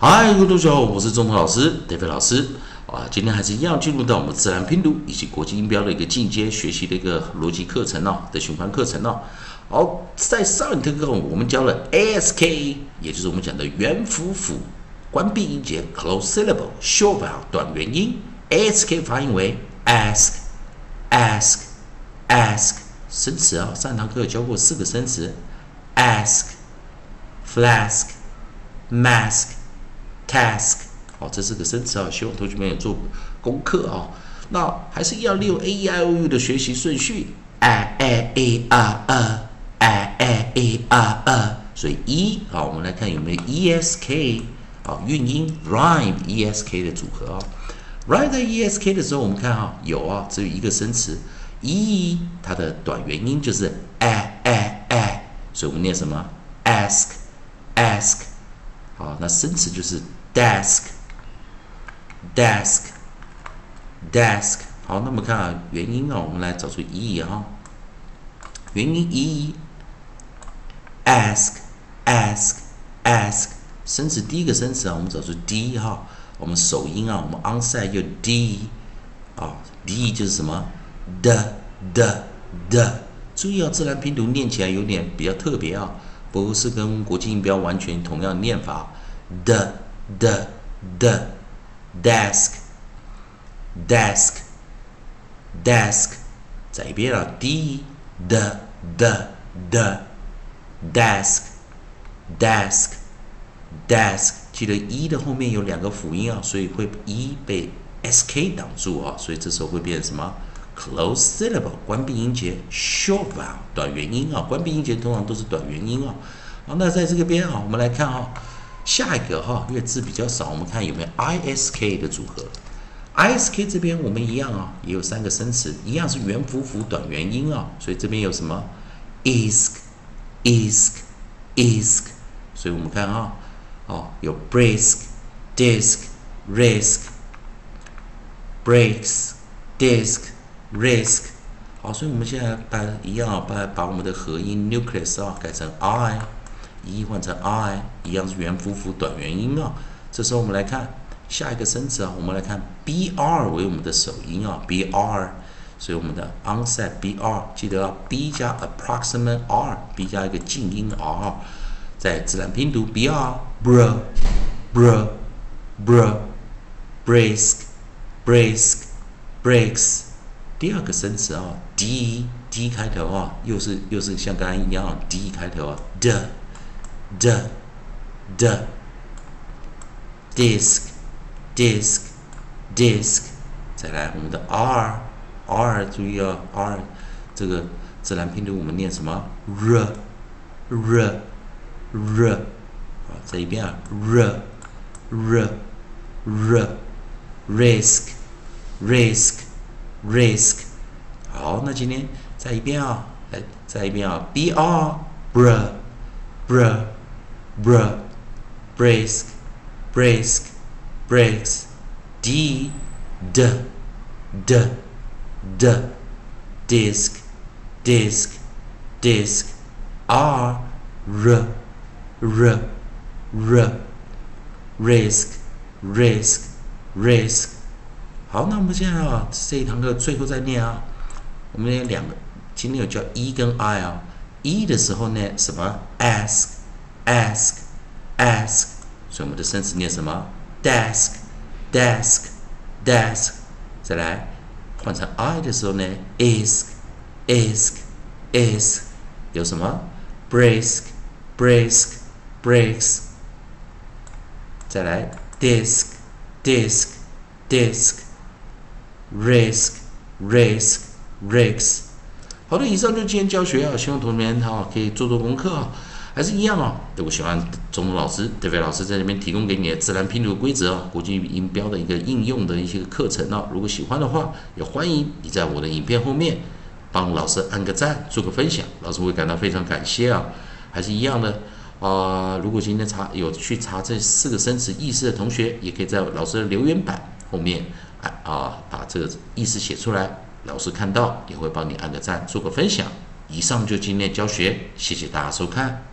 嗨，各位同学好，我是中通老师德飞老师啊。今天还是一样进入到我们自然拼读以及国际音标的一个进阶学习的一个逻辑课程哦的循环课程哦。好，在上一堂课我们教了 ASK，也就是我们讲的元辅辅关闭音节 close syllable short vowel 短元音，ASK 发音为 ask，ask，ask 生词啊。上堂课教过四个生词，ask，flask，mask。task，好，这是个生词啊，希望同学们也做功课啊。那还是要利用 a e i o u 的学习顺序，a a e r e a a e r e，所以 e 好，我们来看有没有 e s k，好，韵音 rhyme e s k 的组合啊。rhyme 在 e s k 的时候，我们看啊，有啊，只有一个生词，e 它的短元音就是 a a a，所以我们念什么？ask ask，好，那生词就是。desk，desk，desk，好，那么看啊，元音啊，我们来找出意义哈。元音一，ask，ask，ask，生词第一个生词啊，我们找出 d 哈，我们首音啊，我们 onside 就 d，啊，d 就是什么？the，the，the，注意啊，自然拼读念起来有点比较特别啊，不是跟国际音标完全同样念法，the。the the desk desk desk 再一遍了，d the the the desk desk desk 记得 e 的后面有两个辅音啊，所以会 e 被 sk 挡住啊，所以这时候会变什么？close syllable 关闭音节，short vowel 短元音啊，关闭音节通常都是短元音啊。好，那在这个边啊，我们来看啊。下一个哈，因为字比较少，我们看有没有 i s k 的组合。i s k 这边我们一样啊，也有三个生词，一样是元辅辅短元音啊，所以这边有什么 isk，isk，isk，所以我们看啊，哦，有 break，disk，risk，breaks，disk risk，好，所以我们现在把一样啊，把把我们的合音 nucleus 啊改成 i。一换成 i，一样是元辅辅短元音啊。这时候我们来看下一个生词啊，我们来看 br 为我们的首音啊，br，所以我们的 onset br，记得啊 b 加 approximate r，b 加一个静音 r，在自然拼读 br，br，br，brisk，brisk，breaks。第二个生词啊，d，d 开头啊，又是又是像刚刚一样，d 开头啊的。的的 disk disk disk，再来我们的 r r 注意啊 r 这个自然拼读我们念什么？R r r 啊这一遍啊 r r r risk risk risk 好那今天再一遍啊来再一遍啊 b r br br br, brisk, brisk, breaks, d, d, d, d, disc, disc, disc, r, r, r, r, risk, risk, risk。 好，那我们现在啊，这一堂课最后再念啊。我们有两个，今天有叫 e 跟 i 啊。e 的时候呢，什么 ask。ask ask，所以我们的生词念什么？desk desk desk。再来换成 I 的时候呢，isk isk isk，有什么？brisk brisk breaks。再来 disk disk disk risk risk risk。好的，以上就是今天教学啊，希望同学们哈可以做做功课啊。还是一样哦。如果喜欢中东老师、德飞老师在这边提供给你的自然拼读规则啊，国际音标的一个应用的一些课程啊，如果喜欢的话，也欢迎你在我的影片后面帮老师按个赞，做个分享，老师会感到非常感谢啊。还是一样的啊。如果今天查有去查这四个生词意思的同学，也可以在老师的留言板后面啊把这个意思写出来，老师看到也会帮你按个赞，做个分享。以上就今天教学，谢谢大家收看。